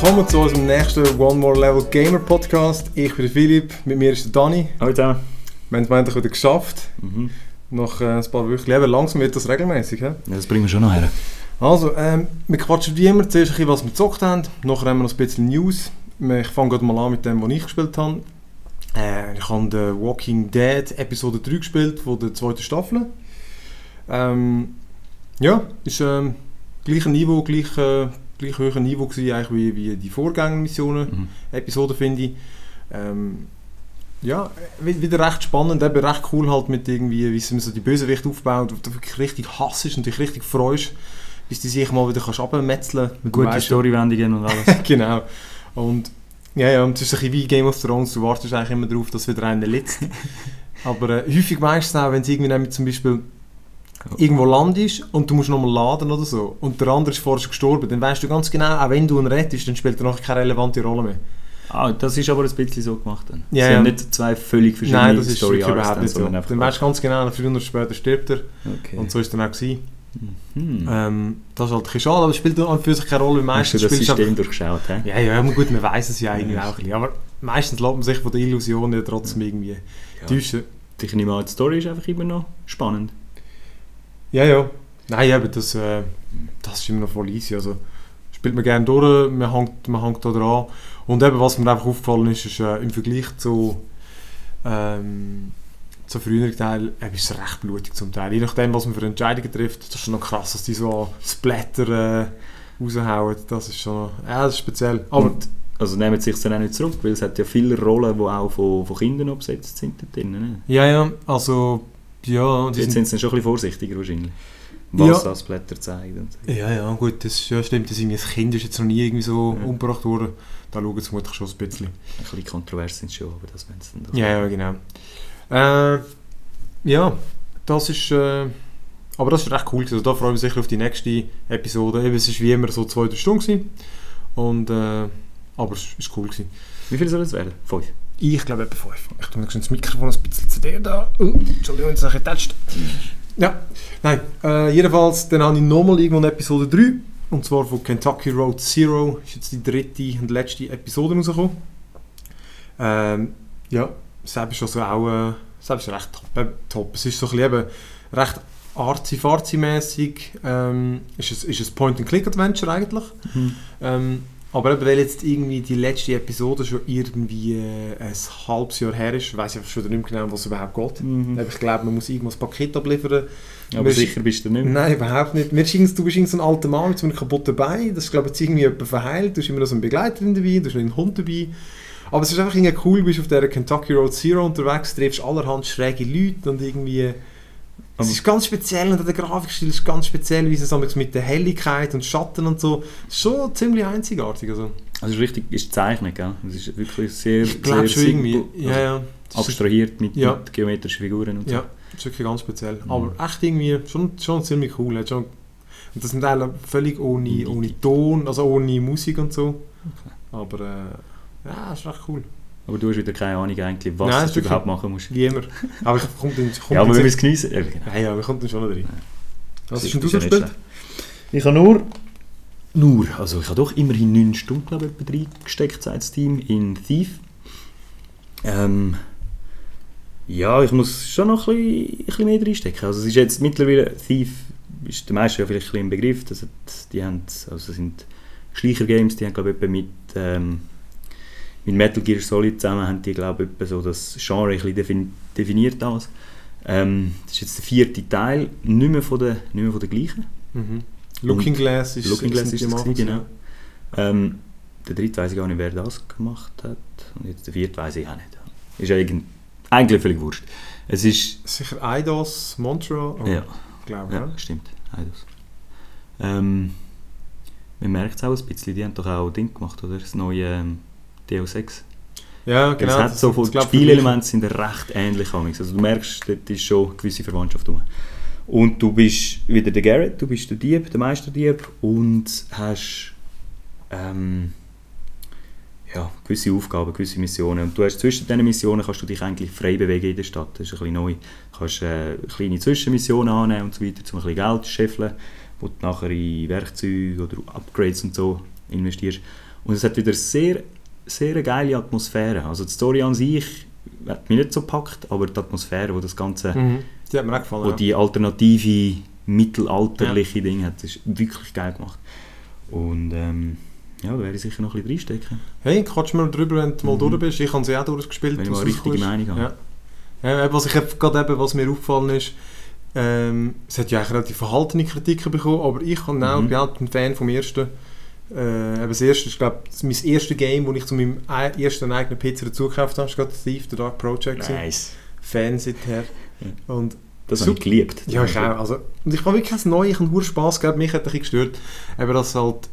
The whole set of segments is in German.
Willkommen zu unserem nächsten One More Level Gamer Podcast. Ich bin Philipp, mit mir ist der Dani. Hallo zusammen. Wir haben es endlich wieder geschafft. Mhm. Nach äh, ein paar Wochen. Aber langsam wird das regelmäßig. He? Ja, das bringen wir schon noch her. Also, ähm, wir quatschen wie immer zuerst ein bisschen, was wir gezockt haben. Nachher haben wir noch ein bisschen News. Ich fange gerade mal an mit dem, was ich gespielt habe. Äh, ich habe The Walking Dead Episode 3 gespielt, von der zweiten Staffel. Ähm, ja, ist ähm, gleiches Niveau, gleich, äh, gleich höheres Niveau gewesen, eigentlich wie, wie die Vorgängermissionen, Mhm. Episode finde ich. Ähm, ja, wi- wieder recht spannend, eben recht cool halt mit irgendwie, wie sie so die Bösewicht aufbaut, wo du wirklich richtig hassest und dich richtig freust, bis die sich mal wieder kannst abmetzeln kannst. Gute Storywendungen und alles. genau. Und ja, ja, und es ist ein bisschen wie Game of Thrones, du wartest eigentlich immer darauf, dass wieder einer letzt. Aber äh, häufig merkst du es auch, wenn es irgendwie nämlich zum Beispiel irgendwo landest und du musst nochmal laden oder so und der andere ist vorher schon gestorben, dann weißt du ganz genau, auch wenn du ihn rettest, dann spielt er noch keine relevante Rolle mehr. ah, das ist aber ein bisschen so gemacht dann. Ja, Sie ja. haben nicht zwei völlig verschiedene Nein, das ist Story überhaupt dann, nicht so. einfach- Dann weißt du ganz genau, früher oder später stirbt er Okay. und so ist es dann auch gewesen. Mhm. Ähm, das ist halt ein schade, aber es spielt an für sich keine Rolle, weil Hast du meistens das System durchschaut, hä? Ja, ja, aber gut, man weiß es ja Ja, auch ein bisschen. Aber meistens lässt man sich von der Illusion ja trotzdem irgendwie Ja. täuschen. Ich nehme an, die Story ist einfach immer noch spannend. Ja, ja. Nein, aber das, äh, das ist immer noch voll easy. Also, spielt man gerne durch, man hängt, man hängt da dran. Und eben, was mir einfach aufgefallen ist, ist äh, im Vergleich zu, ähm, zu früheren Teilen, äh, ist es recht blutig zum Teil. Je nachdem, was man für Entscheidungen trifft, das ist schon noch krass, dass die so Splatter äh, raushauen. Das ist schon, ja, das ist speziell. Aber Und, also nehmen sie sich dann auch nicht zurück, weil es hat ja viele Rollen, die auch von, von Kindern besetzt sind drin. Ne? ja, ja, also, ja, die Jetzt sind sie schon ein bisschen vorsichtiger wahrscheinlich. Was Ja. das Blätter so. Ja, ja, gut, das ja, stimmt. Das, irgendwie, das Kind ist jetzt noch nie irgendwie so Ja. umgebracht worden. Da schauen sie vermutlich schon ein bisschen. Ein bisschen kontrovers sind sie schon, aber das wollen sie dann doch. Ja, ja, genau. Äh, ja, das ist. Äh, aber das ist recht cool. Also da freue ich mich sicher auf die nächste Episode. Eben, es war wie immer so zwei, drei Stunden. Gewesen. Und, äh, aber es war cool. Gewesen. Wie viel soll es werden? Fünf. Ich glaube etwa fünf. Ich tue mir das Mikrofon ein bisschen zu dir da. Uh, Entschuldigung, habe ich getatscht. Ja, nein. Äh, jedenfalls, dann habe ich nochmal irgendwann Episode 3. Und zwar von Kentucky Road Zero. Ist jetzt die dritte und letzte Episode rausgekommen. Ähm, ja, selbst ist also auch äh, selbst ist recht top, äh, top. Es ist so ein bisschen eben recht arzi-farzi-mässig. Ähm, ist es ist ein Point-and-Click-Adventure eigentlich. Ähm, aber eben, weil jetzt irgendwie die letzte Episode schon irgendwie äh, ein halbes Jahr her ist, weiß ich schon nicht mehr genau, was es überhaupt geht. Mhm. Ich glaube, man muss irgendwas Paket abliefern. Aber Wir- sicher bist du nicht. Nein, überhaupt nicht. Sind, du bist so ein alter Mann mit so einem kaputten Bein. Das ist, glaube ich, jetzt irgendwie jemand verheilt. Du hast immer noch so einen Begleiterin dabei, du hast noch einen Hund dabei. Aber es ist einfach irgendwie cool, du bist auf der Kentucky Road Zero unterwegs, triffst allerhand schräge Leute und irgendwie... Es ist ganz speziell und der Grafikstil ist ganz speziell, wie es mit der Helligkeit und Schatten und so. Schon ziemlich einzigartig. Also. Also es ist richtig, ist gezeichnet, gell? Es ist wirklich sehr, Ich sehr schon irgendwie. Ja, also ja. Ist- abstrahiert mit, Ja. mit geometrischen Figuren und so. Ja, ist wirklich ganz speziell. Mhm. Aber echt irgendwie schon, schon ziemlich cool. Schon, und das sind alle völlig ohne, ohne Ton, also ohne Musik und so. Aber äh, ja, ist echt cool. Aber du hast wieder keine Ahnung eigentlich, was Nein, du ist überhaupt machen musst. Wie immer. Aber ich komme dann, komm Ja, aber wir es sicher- genießen. Ja, genau. Ja, ja, wir kommen dann schon noch rein. Was hast denn du ist so gespielt? Ich habe nur, nur, also ich habe doch immerhin 9 Stunden, glaube ich, reingesteckt seit das Team in Thief. Ähm, ja, ich muss schon noch ein bisschen, ein bisschen mehr reinstecken. Also es ist jetzt mittlerweile, Thief ist der meiste ja vielleicht ein bisschen im Begriff, das hat, die haben, also das sind Schleicher-Games, die haben glaube ich mit, ähm, mit Metal Gear Solid zusammen, haben die glaube ich so das Genre ein bisschen definiert damals. Ähm, das ist jetzt der vierte Teil, nicht mehr von der, nicht mehr von der gleichen. Mhm. Looking Glass ist Looking Glass ist gewesen, genau. Ähm, der dritte weiß ich gar nicht, wer das gemacht hat. Und jetzt der vierte weiß ich auch nicht. Ist eigentlich, eigentlich völlig wurscht. Es ist... Sicher Eidos, Montreal, oh, ja, glaube ja, stimmt. Eidos. Ähm, man merkt es auch ein bisschen, die haben doch auch Ding gemacht, oder? Das neue ähm, Deus Ex. Ja, genau. es hat so von, Spielelemente sind recht ähnlich. Also du merkst, dort ist schon eine gewisse Verwandtschaft rum. Und du bist wieder der Garrett, du bist der Dieb, der Meisterdieb und hast ähm, ja, gewisse Aufgaben, gewisse Missionen. Und du hast zwischen diesen Missionen kannst du dich eigentlich frei bewegen in der Stadt. Das ist ein bisschen neu. Du kannst äh, kleine Zwischenmissionen annehmen und so weiter, um ein bisschen Geld zu scheffeln, wo du nachher in Werkzeuge oder Upgrades und so investierst. Und es hat wieder sehr, sehr geile Atmosphäre. Also die Story an sich hat mich nicht so gepackt, aber die Atmosphäre, wo das Ganze, Mhm. Die hat mir auch gefallen. wo ja. die alternative, mittelalterliche Ding hat, ist wirklich geil gemacht. Und ähm, ja, da werde ich sicher noch ein bisschen reinstecken. Hey, quatsch mal drüber, wenn du mal Mhm. durch bist. Ich habe sie auch durchgespielt. Wenn ich mal richtige. Meinung habe. Ja. Ja, was ich gerade eben, was mir aufgefallen ist, ähm, es hat ja eigentlich relativ verhaltene Kritiken bekommen, aber ich kann auch, Mhm. bin auch ein Fan vom ersten. Äh, das erste, ich glaube, das ist mein erstes Game, wo ich zu meinem ei- ersten eigenen PC dazu gekauft habe, ist gerade Thief, The Dark Project. Nice. Fan seither. Und Das habe ich geliebt. ja, ich auch. Also, und ich habe wirklich ein neues, ich habe Spass gehabt, mich hat ein bisschen gestört, eben, dass halt,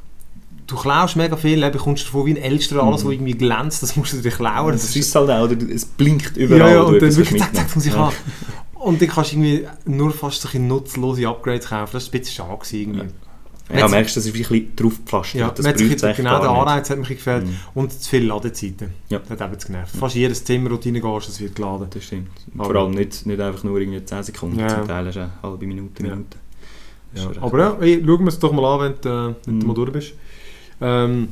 du klaust mega viel, eben, kommst davon wie ein Elster, alles, Mhm. was irgendwie glänzt, das musst du dir klauen. Das ist halt auch, oder es blinkt überall. Ja, ja, und dann wirklich zack, zack, muss ich Ja. haben. Und dann kannst du irgendwie nur fast so nutzlose Upgrades kaufen. Das war ein bisschen schade. Irgendwie. Ja, merkst du, das ist ein bisschen draufgepflastert. Ja, das braucht's echt genau der. Anreiz hat mich gefällt. Mhm. Und zu viele Ladezeiten. Ja. Das hat eben genervt. Fast jedes Zimmer, wo du reingehst, das wird geladen. Das stimmt. Aber- Vor allem nicht, nicht einfach nur irgendwie 10 Sekunden, Ja. zum Teil du eine halbe Minute, Ja. Minute. Ja. ist Aber ja, hey, schauen wir es doch mal an, wenn du, äh, wenn du Mhm. mal durch bist. Ähm,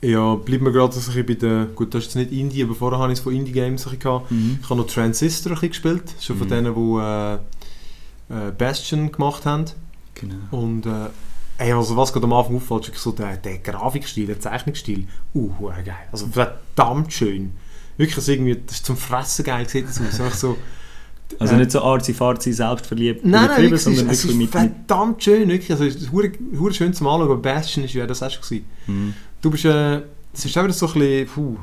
ja, bleiben wir gerade ein bei den... Gut, das ist jetzt nicht Indie, aber vorher habe ich es von ein bisschen gehabt. Mhm. Ich habe noch Transistor ein gespielt. Schon von Mhm. denen, die äh, äh, Bastion gemacht haben. Genau. Und äh, ey, also was gerade am Anfang auffällt, ist wirklich so der, der Grafikstil, der Zeichnungsstil. Uh, geil. Also verdammt schön. Wirklich, also irgendwie, das ist zum Fressen geil, sieht das aus. Einfach so, Also äh, nicht so arzi-farzi, selbstverliebt, Nein, nein, wirklich, sondern wirklich mit... verdammt schön. Wirklich. Also, es ist hure, schön zum Anschauen, aber Bastion ist ja das schon gewesen. Mhm. Du bist, äh, es ist wieder so ein bisschen, puh,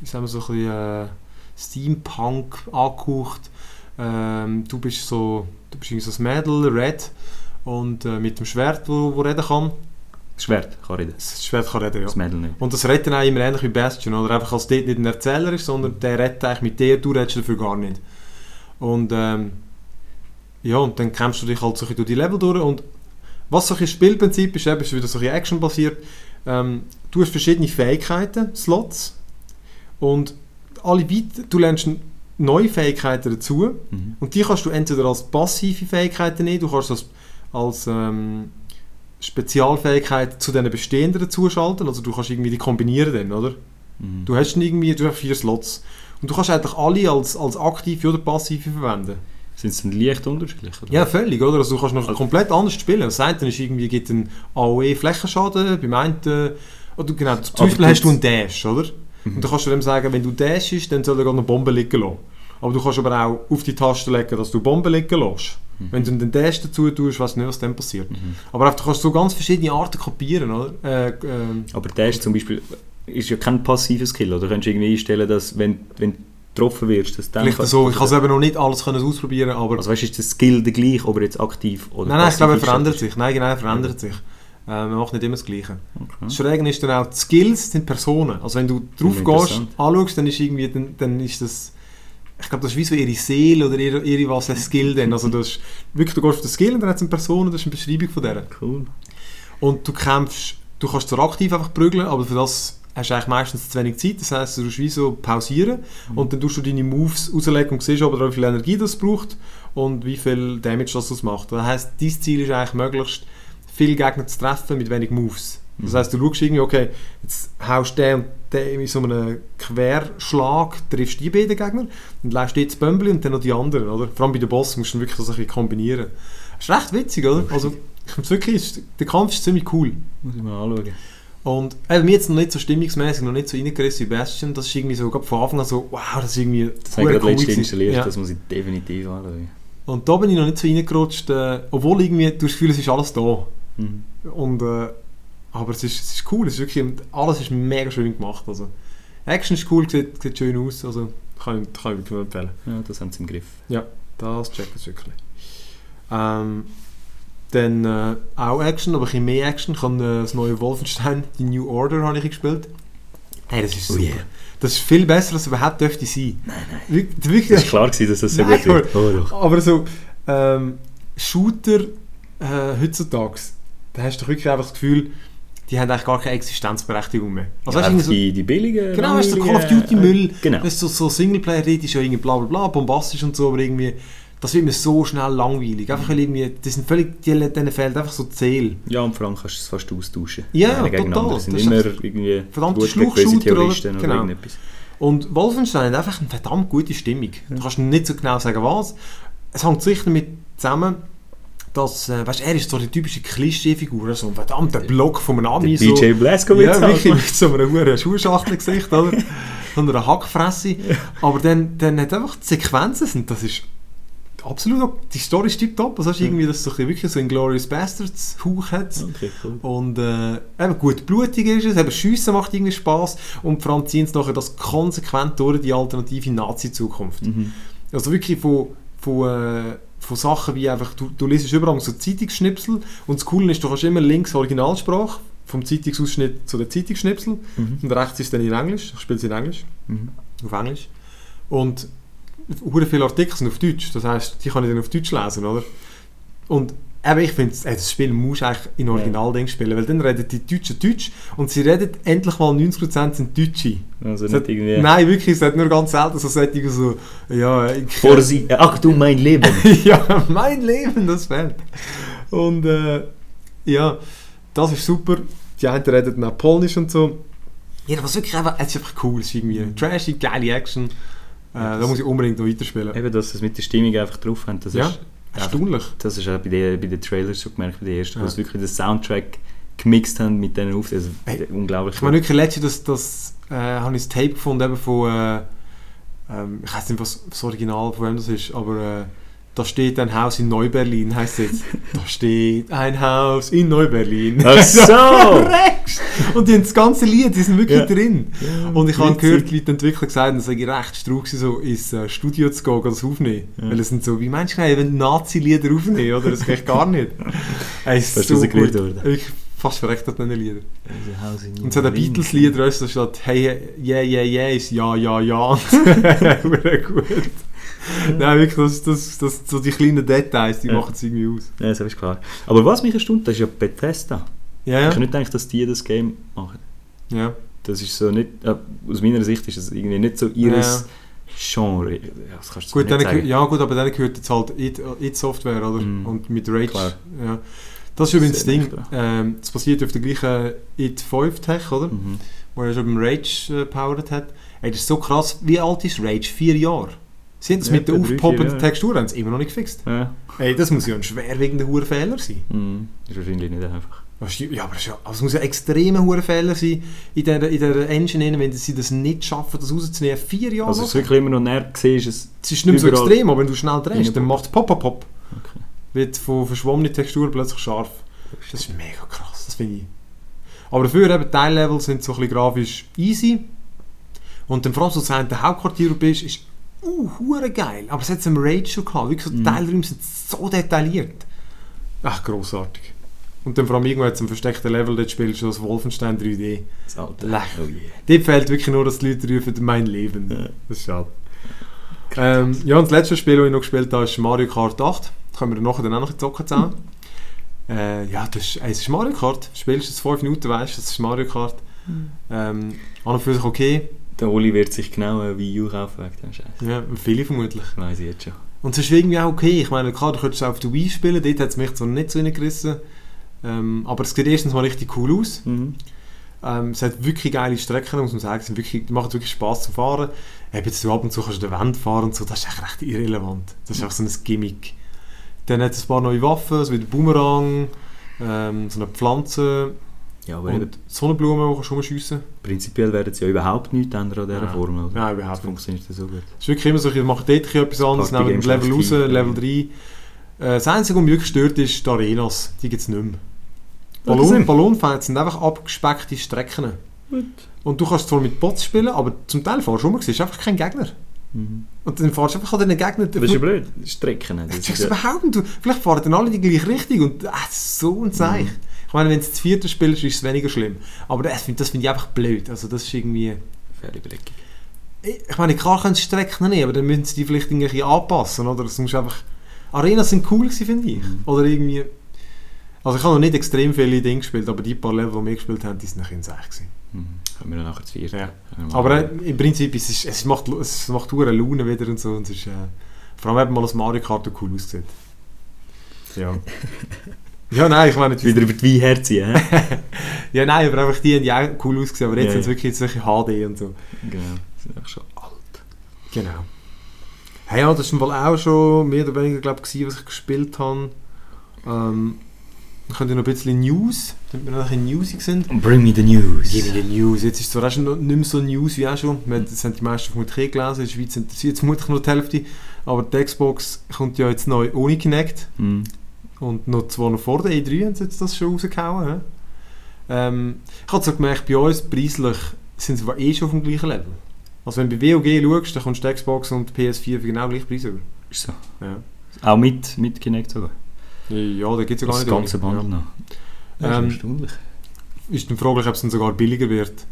wie sagen wir, so ein bisschen äh, Steampunk angehaucht. Ähm, du bist so, du bist irgendwie so ein Mädel, Red, und äh, mit dem Schwert, wo, wo reden kann. Das Schwert kann reden, Das Schwert kann reden, ja. das Mädel nicht. Und das redet dann auch immer ähnlich wie Bastion, oder? Einfach als dort nicht ein Erzähler ist, sondern der redet eigentlich mit dir, du redest dafür gar nicht. Und ähm, ja, und dann kämpfst du dich halt so durch die Level durch und was so ein Spielprinzip ist, eben, ist wieder so ein actionbasiert. Ähm, du hast verschiedene Fähigkeiten, Slots und alle weit, du lernst neue Fähigkeiten dazu Mhm. und die kannst du entweder als passive Fähigkeiten nehmen, du kannst das als ähm, Spezialfähigkeit zu den bestehenden dazuschalten, also du kannst irgendwie die kombinieren dann, oder? Mhm. Du hast irgendwie du hast vier Slots und du kannst eigentlich alle als, als aktive oder passive verwenden. Sind dann leicht unterschiedlich? Oder? Ja, völlig, oder? Also du kannst noch Also- komplett anders spielen. Das eine ist irgendwie, gibt einen AOE Flächenschaden, beim einen, oder genau, zum Beispiel hast du einen Dash, oder? Mhm. Und dann kannst du dem sagen, wenn du dashst, dann soll er gerade eine Bombe liegen lassen. Aber du kannst aber auch auf die Taste legen, dass du Bomben liegen lässt. Mhm. Wenn du den Dash dazu tust, weißt du nicht, was dann passiert. Mhm. Aber einfach, du kannst so ganz verschiedene Arten kopieren, oder? Äh, ähm, Aber der ist zum Beispiel ist ja kein passiver Skill, oder? Du kannst irgendwie einstellen, dass wenn, wenn du getroffen wirst, dass dann... vielleicht so, ich kann es eben noch nicht alles können ausprobieren, aber... Also weißt du, ist der Skill der gleich, ob er jetzt aktiv oder nein, nein, ich glaube, er verändert sich. Nein, genau, er verändert sich. Äh, man macht nicht immer das Gleiche. Okay. Das Schräge ist dann auch, die Skills sind Personen. Also wenn du drauf gehst, anschaust, dann ist irgendwie, dann, dann ist das, ich glaube, das ist wie so ihre Seele oder ihre, ihre was, ein Skill dann. Also das ist, wirklich, du gehst auf den Skill und dann hat es eine Person und das ist eine Beschreibung von der. Cool. Und du kämpfst, du kannst zwar aktiv einfach prügeln, aber für das hast du eigentlich meistens zu wenig Zeit. Das heisst, du musst wie so pausieren Mhm. und dann tust du deine Moves auslegen und siehst aber, wie viel Energie das braucht und wie viel Damage das das macht. Das heisst, dein Ziel ist eigentlich möglichst viele Gegner zu treffen mit wenig Moves. Das Mhm. heisst, du schaust irgendwie, okay, jetzt haust den und den in so einem Querschlag, triffst die beiden Gegner und lässt das Bömbli und dann noch die anderen, oder? Vor allem bei den Boss musst du wirklich so ein bisschen kombinieren. Das ist recht witzig, oder? Also, wirklich, der Kampf ist ziemlich cool. Muss ich mal anschauen. Und eben, mir jetzt noch nicht so stimmungsmäßig, noch nicht so reingerissen wie Bastion, das ist irgendwie so, gerade von Anfang an so, wow, das ist irgendwie Das habe ich gerade letztens installiert, Ja. das muss ich definitiv anschauen. Und da bin ich noch nicht so reingerutscht, äh, obwohl irgendwie, du hast das Gefühl, es ist alles da. Mhm. Und, äh, aber es ist, es ist cool, es ist wirklich, alles ist mega schön gemacht. Also, Action ist cool, sieht, sieht schön aus, also kann ich, kann ich wirklich empfehlen. Ja, das haben sie im Griff. Das checkt es wirklich. Ähm, dann äh, auch Action, aber ein bisschen mehr Action. Habe äh, das neue Wolfenstein, die New Order, habe ich gespielt. Hey, das ist Oh super. yeah. Das ist viel besser, als es überhaupt dürfte sein. Nein, nein. Wirklich, Es wirklich, war klar, gewesen, dass das so Nein, gut wird. Oh, aber so ähm, Shooter äh, heutzutage, da hast du wirklich einfach das Gefühl, die haben eigentlich gar keine Existenzberechtigung mehr. Also ja, weißt irgendwie die, die billigen... Genau, weißt du, so Call of Duty Müll, Äh, genau. Weißt du, so, so Singleplayer-Red ist ja irgendwie bla bla bla, bombastisch und so, aber irgendwie das wird mir so schnell langweilig. Einfach weil irgendwie, das sind völlig, die, denen fehlt einfach so Seele. Ja, und vor allem kannst du es fast austauschen. Ja, total. Es sind Das immer irgendwie verdammte Schluchshooter, oder? Terroristen oder, Genau. irgendetwas. Und Wolfenstein hat einfach eine verdammt gute Stimmung. Du kannst nicht so genau sagen, was. Es hängt sicher damit zusammen, dass, äh, weißt, er ist so die typische Klischeefigur, so ein verdammter Block von einem Ami. Der so, DJ Blasko ja, wirklich halt. mit so einem hohen Schuhschachtelgesicht, oder? Und einer Hackfresse. Aber dann, dann hat einfach die Sequenzen, sind, das ist absolut, auch- die Story ist tiptop. Also hast du irgendwie, dass es so wirklich so ein Glorious Bastards Hauch hat. Okay, cool. Und äh, eben gut blutig ist es, eben Schiessen macht irgendwie Spaß und vor allem ziehen sie nachher das konsequent durch die alternative Nazi-Zukunft. Mhm. Also wirklich von, von, äh, von Sachen wie einfach, du, du liest überall so Zeitungsschnipsel und das Coole ist, du kannst immer links Originalsprache vom Zeitungsausschnitt zu der Zeitungsschnipsel Mhm. und rechts ist dann in Englisch, ich spiele es in Englisch, Mhm. auf Englisch. Und viele Artikel sind auf Deutsch, das heißt, die kann ich dann auf Deutsch lesen, oder? Und eben, ich finde, das Spiel muss du eigentlich in Originalding spielen, weil dann reden die Deutschen Deutsch und sie reden endlich mal 90% sind Deutsche. Also nicht hat- irgendwie... Nein, wirklich, es hat nur ganz selten so Sättige so, ja, ich, Vor sie... äh, Achtung, mein Leben! ja, mein Leben, das fehlt. Und äh, ja, das ist super. Die einen reden dann auch Polnisch und so. Ja, was wirklich einfach, es ist einfach cool. Es ist irgendwie trashy, geile Action. Äh, Ja, da muss ich unbedingt noch weiterspielen. Eben, dass sie es mit der Stimmung einfach drauf haben, das Ja, ist... Erstaunlich. Das ist auch bei den, bei den Trailers schon gemerkt, bei den ersten, Ja. wo sie wirklich den Soundtrack gemixt haben mit diesen Auf... Also, Hey, unglaublich. Ich meine, wirklich letztens, das, das äh, habe ich das Tape gefunden eben von, äh, ähm, ich weiß nicht, was das Original von wem das ist, aber äh, da steht ein Haus in Neuberlin, heißt es jetzt. da steht ein Haus in Neuberlin. Ach so! Und die haben das ganze Lied, die sind wirklich Ja. drin. Und ich habe gehört, die Leute Entwickler gesagt, es sei recht strug so ins äh, Studio zu gehen und das aufnehmen. Ja. Weil es sind so, wie meinst du, wenn Nazi-Lieder aufnehmen, oder? Das geht gar nicht. Es ist Fast rausgerührt worden. Ich fast verreckt an diesen Liedern. In Und so Berlin. Beatles-Lied, da steht Hey, yeah, yeah, yeah, ist ja, ja, ja. Gut. Nein, wirklich, das, das, das, so die kleinen Details, die Ja. machen es irgendwie aus. Ja, das ist klar. Aber was mich erstaunt, das ist ja Bethesda. Ja, Ich ja. habe nicht gedacht, dass die das Game machen. ja. Das ist so nicht... Äh, aus meiner Sicht ist es irgendwie nicht so ihres Genre. Ja, das kannst du Gut, nicht sagen. ja gut, aber dann gehört jetzt halt It, It Software, oder? Mhm. Und mit Rage. Klar. Ja. Das ist übrigens das Ding. Ähm, das basiert auf der gleichen It 5 Tech, oder? Mhm. Wo er schon beim Rage äh, powered hat. Ey, das ist so krass. Wie alt ist Rage? Vier Jahre. Sie haben es Ja, mit der aufpoppenden Jahre. Textur haben sie immer noch nicht gefixt. Ja. Ey, das muss ja ein schwerwiegender Hurfehler sein. Mhm. Ist wahrscheinlich nicht einfach. Das Ja, aber es, ja, also es muss ja extremer Hurfehler sein in dieser, in dieser Engine, wenn sie das nicht schaffen, das rauszunehmen. Vier Jahre. Also es ist wirklich immer noch gesehen, ist es... es ist nicht mehr so extrem, aber wenn du schnell drehst, dann macht es pop, pop, pop. Okay. Wird von verschwommenen Texturen plötzlich scharf. Das ist mega krass, das finde ich. Aber dafür eben, die Teillevel sind so ein bisschen grafisch easy. Und dann vor allem so zu der Hauptquartier du bist, ist uh, hure geil. Aber es hat im Rage schon gehabt. Wirklich so die Mhm. Teilräume sind so detailliert. Ach, grossartig. Und dann vor allem irgendwo jetzt ein versteckter Level, dort spielst du das Wolfenstein 3D. Das alte. Lech. Oh yeah. Dort fehlt wirklich nur, dass die Leute rufen, mein Leben. Ja. Das ist schade. Ähm, ja, und das letzte Spiel, das ich noch gespielt habe, ist Mario Kart 8. Können wir nachher dann auch noch zocken zusammen. Äh, ja, das ist, ey, es ist Mario Kart. Du spielst es 5 Minuten, weißt du, es ist Mario Kart. Ähm, an und für sich okay. Der Oli wird sich genau ein Wii U kaufen wegen dem Scheiß. Ja, viele vermutlich. Weiß ich jetzt schon. Und es ist irgendwie auch okay. Ich meine, klar, du könntest auch auf der Wii spielen, dort hat es mich zwar nicht so reingerissen. Ähm, aber es sieht erstens mal richtig cool aus. Mhm. Ähm, es hat wirklich geile Strecken, muss man sagen. Es sind wirklich, machen wirklich Spaß zum Fahren. Eben jetzt du ab und zu kannst du den Wand fahren und so, das ist echt recht irrelevant. Das ist einfach so ein Gimmick. Dann hat es ein paar neue Waffen, so wie der Boomerang, ähm, so eine Pflanze Ja, aber eben, und Sonnenblumen, die kannst rumschiessen. prinzipiell werden sie ja überhaupt nichts ändern an dieser Ja. Form. Oder? Ja, Das überhaupt nicht. funktioniert ja so gut. Es ist wirklich immer so, ich mache dort etwas anderes, Party nehme ein Games Level raus, Level ja. 3. Äh, das Einzige, was mich wirklich stört, ist die Arenas. Die gibt es nicht mehr. Das Ballon, sind- Ballonfans sind einfach abgespeckte Strecken. Gut. Und du kannst zwar mit Bots spielen, aber zum Teil fahrst du rum, siehst einfach keinen Gegner. Mhm. Und dann fahrst du einfach an den Gegner. Das ist ja blöd. Strecken. Das Das ist ist überhaupt nicht. Vielleicht fahren dann alle die gleiche Richtung und ah, so ein Zeich. Mhm. Ich meine, wenn es das vierte spielst, ist es weniger schlimm. Aber das finde find ich einfach blöd. Also das ist irgendwie... völlig bleckig. Ich meine, klar können sie Strecken nehmen, aber dann müssen sie die vielleicht irgendwie anpassen, oder? Muss einfach... Arenas sind cool gewesen, finde ich. Mhm. Oder irgendwie... Also ich habe noch nicht extrem viele Dinge gespielt, aber die paar Level, die wir gespielt haben, die sind ein bisschen gewesen. Mhm. Können wir dann nachher zu viert. Ja. Aber äh, im Prinzip ist es, es macht es macht hure Laune wieder und so und es ist äh, Vor allem eben mal das Mario Kart cool aussieht. Ja. ja, nein, ich meine... Wieder über die Weinherzen, hä? ja, nein, aber einfach die haben ja auch cool ausgesehen, aber jetzt Ja, sind es wirklich jetzt solche HD und so. Genau, sind einfach schon alt. Genau. Hey, ja, das war Fall auch schon mehr oder weniger, glaube ich, was ich gespielt habe. Ähm, dann könnt ihr noch ein bisschen News, damit wir noch ein bisschen newsig sind. Bring me the news. Gib mir die News. Jetzt ist es zwar auch schon noch nicht mehr so News wie auch schon. Das haben die meisten vermutlich eh gelesen. In der Schweiz interessiert es vermutlich nur die Hälfte. Aber die Xbox kommt ja jetzt neu ohne Kinect. Mhm. Und noch zwar noch vor der E3 haben sie jetzt das schon rausgehauen. Ähm, ich habe so gemerkt, bei uns preislich sind sie aber eh schon auf dem gleichen Level. Also wenn du bei WOG schaust, dann kommst du Xbox und die PS4 für genau gleich Preis über. Ist so. Ja, Auch mit, mit Kinect sogar. ja da gibt es ja gar Das nicht. ganze ohne. Bundle noch. Ja. Das Ähm, ist. Ist dann fraglich, ob es dann sogar billiger wird.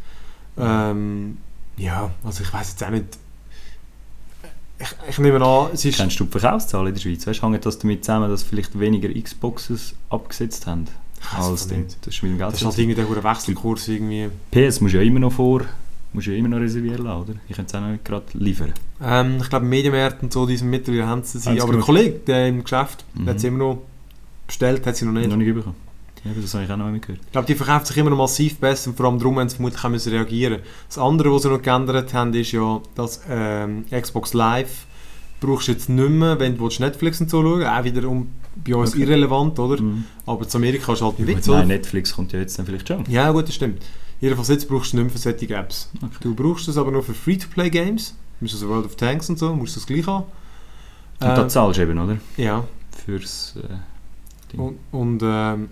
Ähm, ja, also ich weiß jetzt auch nicht. Ich, ich nehme an, es ist... Kennst du die Verkaufszahlen in der Schweiz? Weißt, hängt das damit zusammen, dass vielleicht weniger Xboxes abgesetzt haben? Als den, das ist mit dem Geld. Das ist halt irgendwie der Wechselkurs irgendwie... PS musst du ja immer noch vor, musst du ja immer noch reservieren lassen, oder? Ich könnte es auch noch nicht gerade liefern. Ähm, ich glaube, Medienmärkte und so, die sind mittlerweile haben sie Aber ein genug? Kollege, der im Geschäft, Mhm. der hat sie immer noch bestellt, hat sie noch nicht. Noch nicht bekommen. Ja, das habe ich auch noch einmal gehört. Ich glaube, die verkauft sich immer noch massiv besser und vor allem darum haben sie vermutlich auch müssen reagieren. Das andere, was sie noch geändert haben, ist ja, dass ähm, Xbox Live brauchst du jetzt nicht mehr, wenn du Netflix und so schauen Auch wiederum bei uns Okay. irrelevant, oder? Mhm. Aber zu Amerika ist halt ein Witz, nein, Netflix kommt ja jetzt dann vielleicht schon. Ja, gut, das stimmt. Jedenfalls jetzt brauchst du nicht mehr für solche Apps. Okay. Du brauchst es aber nur für Free-to-Play-Games. Musst also World of Tanks und so, musst du das gleich haben. Und da Ähm, zahlst du eben, oder? ja, Fürs... Äh, Ding. Und, und ähm,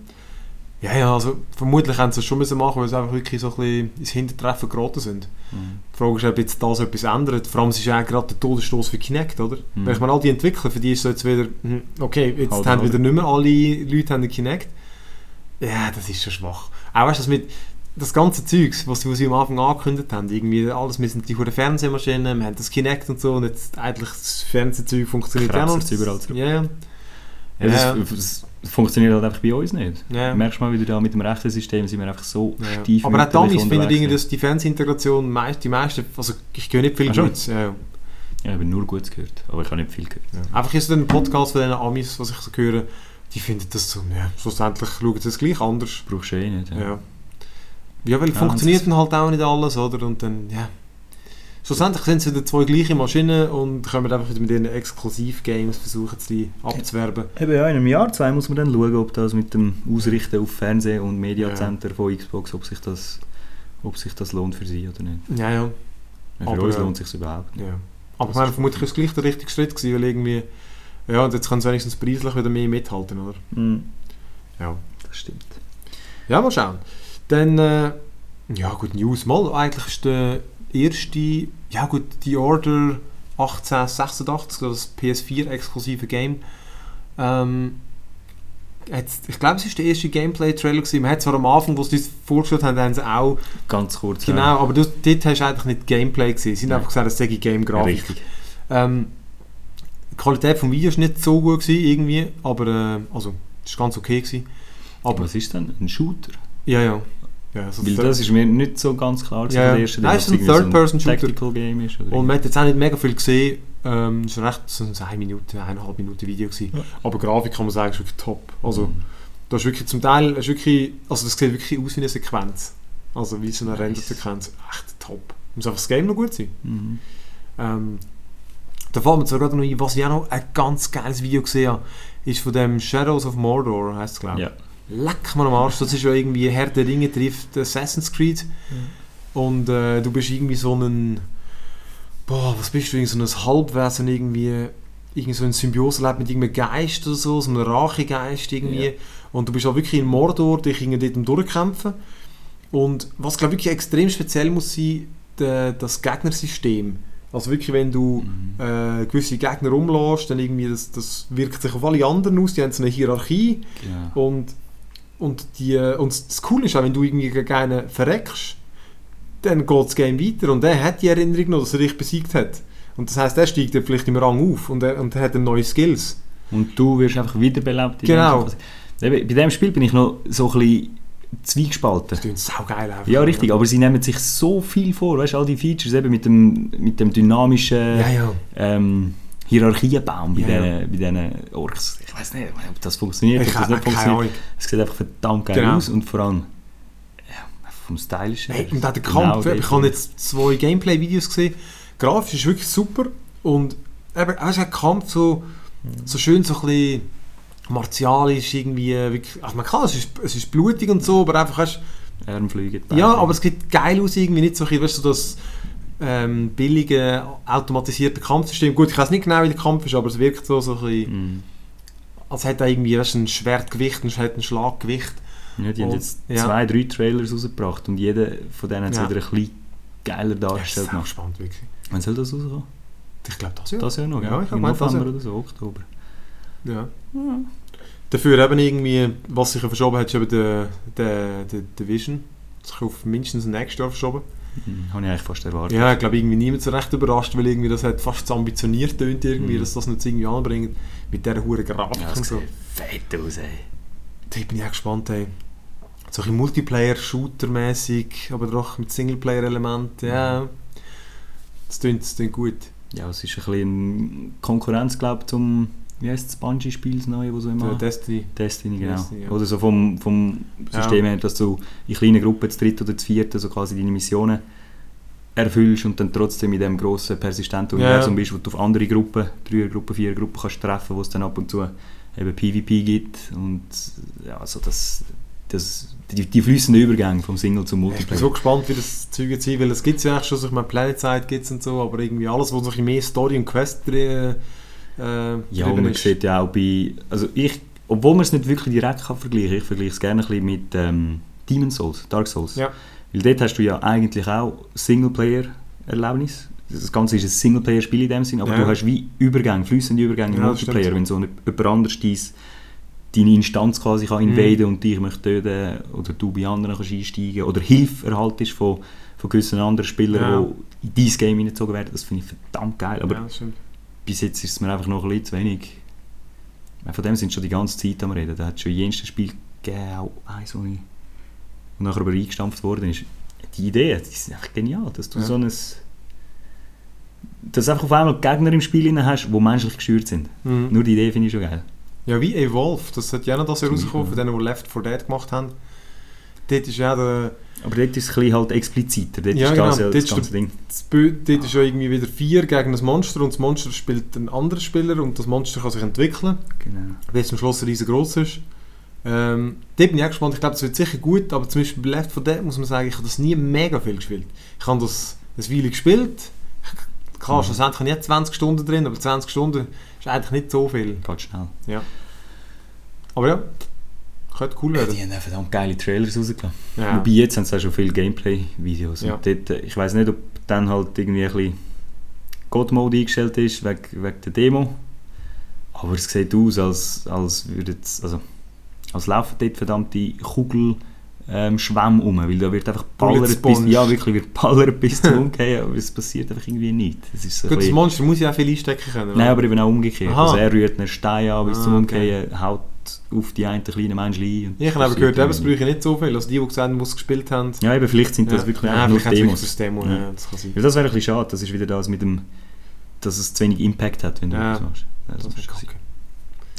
ja, ja, also vermutlich haben sie es schon müssen machen, weil sie einfach wirklich so ein bisschen ins Hintertreffen geraten sind. Mhm. Die Frage ist, ob jetzt das etwas ändert. Vor allem, es ist ja auch gerade der Todesstoß für Kinect, oder? Mhm. Weil ich meine, all die Entwickler, für die ist so jetzt wieder, hm, okay, jetzt Halt, haben halt. wieder nicht mehr alle Leute haben Kinect. Ja, das ist schon schwach. Auch weißt du, das mit das ganze Zeugs, was, was sie am Anfang angekündigt haben, irgendwie alles, wir sind die hure Fernsehmaschinen, wir haben das Kinect und so und jetzt eigentlich das Fernsehzeug funktioniert ja noch. Überall zurück. Ja, ja. Ja, das, das funktioniert halt einfach bei uns nicht. Ja. Du merkst mal wieder da mit dem rechten System sind wir einfach so Ja. steif Aber auch damals finde ich, dass die Fernsehintegration meist, die meisten, also ich höre nicht viel Ach? Gutes. Ja, ja. Ja, ich habe nur Gutes gehört, aber ich habe nicht viel gehört. Einfach ist so ein Podcast von den Amis, was ich so höre, die finden das so, ja, schlussendlich schauen sie es gleich anders. Brauchst du eh nicht. Ja, Ja. ja. weil Ja, funktioniert das- dann halt auch nicht alles, oder? Und dann, ja. Schlussendlich sind es wieder zwei gleiche Maschinen und können einfach wieder mit ihren Exklusiv-Games versuchen, sie abzuwerben. Eben ja, in einem Jahr, zwei muss man dann schauen, ob das mit dem Ausrichten auf Fernseh- und Mediacenter von Xbox, ob sich, das, ob sich das lohnt für sie oder nicht. Ja, ja. Ja, für Aber, uns äh, lohnt es sich überhaupt nicht. ja. Aber ich meine, vermutlich ist es gleich der richtige Schritt gewesen, weil irgendwie, ja, und jetzt können sie wenigstens preislich wieder mehr mithalten, oder? Mhm. Ja. Das stimmt. Ja, mal schauen. Dann, äh, ja gut, News. Mal, eigentlich ist der erste, ja gut, die Order 1886, das PS4-exklusive Game. Ähm, ich glaube, es ist der erste Gameplay-Trailer gewesen. Man hat zwar am Anfang, wo sie das vorgestellt haben, haben sie auch, Ganz kurz. genau, aber du, dort hast du eigentlich nicht Gameplay gesehen. Sie haben einfach gesagt, es sei ja, Game-Grafik. richtig. Ähm, die Qualität vom Video war nicht so gut gewesen, irgendwie, aber, äh, also, es war ganz okay gewesen. Aber, Was ist denn? Ein Shooter? ja, ja. Ja also Weil das ist mir nicht so ganz klar Ja, ja. der erste, Nein, dass es ist ein so Third-Person-Shooter. Tactical Game ist. Oder Und man hat jetzt auch nicht mega viel gesehen. Ähm, es war recht so ein 1 Minute, 1,5 Minute Video. Gewesen. Ja. Aber Grafik kann man sagen, ist wirklich top. Also, Mhm. das ist wirklich zum Teil, ist wirklich, also das sieht wirklich aus wie eine Sequenz. Also wie so eine Nice. Render-Sequenz. Echt top. Muss einfach das Game noch gut sein. Mhm. Ähm, da fällt mir zwar gerade noch ein, was ich auch noch ein ganz geiles Video gesehen habe, ist von dem Shadows of Mordor, heisst es glaube ich. Ja. Leck mir am Arsch, das ist ja irgendwie Herr der Ringe trifft Assassin's Creed. Und äh, du bist irgendwie so ein. Boah, was bist du? Irgendwie so ein Halbwesen, irgendwie. Irgendwie so ein Symbiose lebt mit irgendeinem Geist oder so, so einem Rachegeist irgendwie. Ja. Und du bist auch wirklich in Mordor, dich irgendwie dort Durchkämpfen. Und was, glaube ich, wirklich extrem speziell muss sein, de, das Gegnersystem. Also wirklich, wenn du Mhm. äh, gewisse Gegner umlässt, dann irgendwie, das, das wirkt sich auf alle anderen aus, die haben so eine Hierarchie. Genau. Und, und, die, und das Coole ist auch, wenn du irgendwie gegen einen verreckst, dann geht das Game weiter und er hat die Erinnerung noch, dass er dich besiegt hat. Und das heisst, er steigt dann vielleicht im Rang auf und er, und er hat dann neue Skills. Und du wirst einfach wiederbelebt. Genau. Bei diesem Spiel bin ich noch so ein bisschen zwiegespalten. Das klingt saugeil einfach. Ja, richtig, aber sie nehmen sich so viel vor, weißt du, all die Features eben mit dem, mit dem dynamischen Ja, ja. ähm, Hierarchiebaum bei Ja, diesen bei diesen Orks. Ich weiß nicht, ob das funktioniert, Ich ob das nicht funktioniert. Es sieht einfach verdammt geil Genau. aus und vor allem ja, vom Stylischen Hey, und auch der Genau Kampf, dort. ich habe jetzt zwei Gameplay-Videos gesehen. Grafisch ist wirklich super und eben, du, der Kampf so, so schön so ein bisschen martialisch irgendwie, äh, wirklich, also man kann, es ist, es ist blutig und so, aber einfach, Arm fliegen. ja, aber es geht geil aus irgendwie, nicht so ein bisschen, weißt du, das ähm, billige, automatisierte Kampfsystem. Gut, ich weiß nicht genau, wie der Kampf ist, aber es wirkt so, so ein bisschen, Mhm. als hätte er irgendwie, weißt, ein Schwertgewicht, hat ein Schlaggewicht. Ja, die haben Und- jetzt ja. zwei, drei Trailers rausgebracht und jeder von denen hat es Ja. wieder ein bisschen geiler Ja, ist dargestellt auch gemacht. spannend, wirklich. Wann soll das rauskommen? Ich glaube, das ja. Das Jahr noch, Ja, ich Im das November Jahr. oder so, Oktober. Ja. Dafür eben irgendwie, was sich ja verschoben hat, ist eben der, der, der Division. Das ist auf mindestens nächstes Jahr verschoben. Mhm. Habe ich eigentlich fast erwartet. Ja, ich glaube, irgendwie niemand so recht überrascht, weil irgendwie das hat fast zu ambitioniert tönt irgendwie, Mhm. dass das nicht irgendwie anbringt. Mit dieser hohen Grafik Ja, und so. fett aus, ey. Da bin ich auch gespannt, ey. So ein Multiplayer-Shooter-mäßig, aber doch mit Singleplayer-Elementen. Ja, das tönt, das tönt gut. Ja, es ist ein bisschen Konkurrenz, glaube ich, zum, wie heisst das Bungie-Spiel, das neue, das so immer... Destiny. Destiny, genau. Destiny, ja. Oder so vom, vom System her, dass du in kleinen Gruppen, zu dritt oder zu viert, so quasi deine Missionen erfüllst und dann trotzdem in dem grossen, persistenten Ja, Universum ja. bist, wo du auf andere Gruppen, Dreier Gruppen, Vierer Gruppen kannst treffen, wo es dann ab und zu eben PvP gibt und ja, also das, das, die, die fließenden Übergänge vom Single zum Ich bin Multiplayer. so gespannt, wie das Zeug jetzt sein weil es gibt ja eigentlich schon, so, ich meine, Planet Side gibt es und so, aber irgendwie alles, wo so ein bisschen mehr Story und Quest drin äh, Ja, man ist. sieht ja auch bei, also ich, obwohl man es nicht wirklich direkt kann vergleichen kann, ich vergleiche es gerne ein bisschen mit ähm, Demon's Souls, Dark Souls. Ja. Weil dort hast du ja eigentlich auch Singleplayer-Erlebnis. Das Ganze ist ein Singleplayer-Spiel in dem Sinn, aber Ja. du hast wie Übergänge, fließende Übergänge im Ja, Multiplayer, wenn so nicht jemand anderes dies deine Instanz quasi kann Mhm. invaden und dich möchte töten oder du bei anderen kannst einsteigen oder Hilfe erhaltest von, von gewissen anderen Spielern, Ja. die in dieses Game hineingezogen werden, das finde ich verdammt geil. Aber ja. Bis jetzt ist es mir einfach noch ein bisschen zu wenig. Weil Von dem sind schon die ganze Zeit am Reden. Da hat es schon jenes Spiel gegeben, auch eins, wo, ich, nachher aber eingestampft worden ist. Die Ideen, die sind echt genial, dass du Ja. so ein... Dass du einfach auf einmal Gegner im Spiel hast, die menschlich gesteuert sind. Mhm. Nur die Idee finde ich schon geil. Ja, wie Evolve, das hat ja noch das Jahr Zum rausgekommen, von denen, die Left 4 Dead gemacht haben. Dort ist ja der, Aber dort ist es ein halt expliziter. Dort Ja, ist genau. das, ja Dort das ist ganze Ding. das dort ist ja irgendwie wieder vier gegen ein Monster und das Monster spielt ein anderer Spieler und das Monster kann sich entwickeln, Genau. weil es am Schluss riesengroß ist. Ähm, dort bin ich auch gespannt, ich glaube, es wird sicher gut, aber zum Beispiel bei Left 4 Dead muss man sagen, ich habe das nie mega viel gespielt. Ich habe das eine Weile gespielt, klar, Mhm. schlussendlich habe ich nicht 20 Stunden drin, aber 20 Stunden ist eigentlich nicht so viel. Geht schnell. Aber ja, könnte cool werden. die haben einfach verdammt geile Trailers rausgelassen. Ja. Wobei jetzt haben sie auch schon viele Gameplay-Videos. Ja. Dort, äh, ich weiß nicht, ob dann halt irgendwie ein bisschen God-Mode eingestellt ist, wegen, wegen der Demo. Aber es sieht aus, als, als würde es, also, als laufen dort verdammte Kugel ähm, Schwämme um, weil da wird einfach ballert bis, ja wirklich wird ballert bis zum Umgehen, aber es passiert einfach irgendwie nicht. Es ist so Gut, das Monster muss ja auch viel einstecken können. Nein, aber eben auch umgekehrt. Aha. Also er rührt einen Stein an bis Ah, zum okay. Umgehen, haut auf die einen kleinen Menschen ein. Ich habe aber gehört, eben, es bräuchte nicht so viel. Also die, die gesagt haben, es gespielt haben. Ja, eben, vielleicht sind das wirklich ja, nur Demos. das Demo. Ja. Ja. das kann sein. Ja, das wäre ein bisschen schade, das ist wieder das mit dem, dass es zu wenig Impact hat, wenn du Ja. das machst. Ja, das Das ist.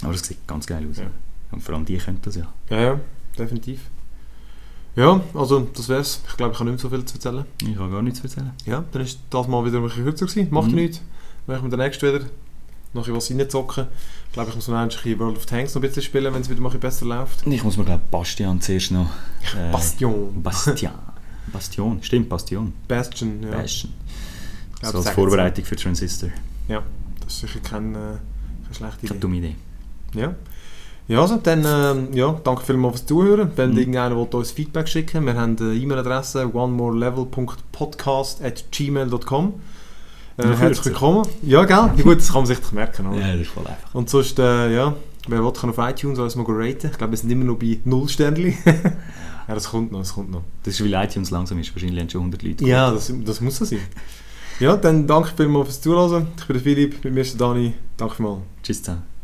Aber es sieht ganz geil aus. Ja. Ja. Und vor allem die können das ja. Ja, ja, definitiv. Ja, also das wär's. Ich glaube, ich habe nicht mehr so viel zu erzählen. Ich habe gar nichts zu erzählen. Ja, dann ist das mal wieder ein bisschen kürzer gewesen. Macht Mhm. nichts. Machen wir den nächsten wieder noch ein bisschen was reinzocken. Ich glaube, ich muss noch ein bisschen World of Tanks noch ein bisschen spielen, wenn es wieder mal ein bisschen besser läuft. Ich muss mir glaube Bastian zuerst noch... Äh, Bastion. Bastian. Bastion, stimmt, Bastion. Bastion, ja. Bastion. Ich glaub, so als Vorbereitung für Transistor. Ja, das ist sicher keine, äh, keine schlechte Keine Idee. dumme Idee. Ja. Ja, also, dann, ähm, ja, danke vielmals fürs Zuhören. Wenn Mhm. irgendeiner will uns Feedback schicken wir haben eine E-Mail-Adresse onemorelevel.podcast.gmail.com äh, Herzlich willkommen. Ja, gell? Ja, gut, das kann man sich merken. Oder? das ist voll einfach. Und sonst, äh, ja, wer will, kann auf iTunes uns mal raten. Ich glaube, wir sind immer noch bei 0 Sternchen. ja, das kommt noch, das kommt noch. Das ist, weil iTunes langsam ist. Wahrscheinlich haben schon 100 Leute Ja, das, das muss so sein. Ja, dann danke vielmals fürs Zuhören. Ich bin der Philipp, mit mir ist der Dani. Danke vielmals. Tschüss zusammen.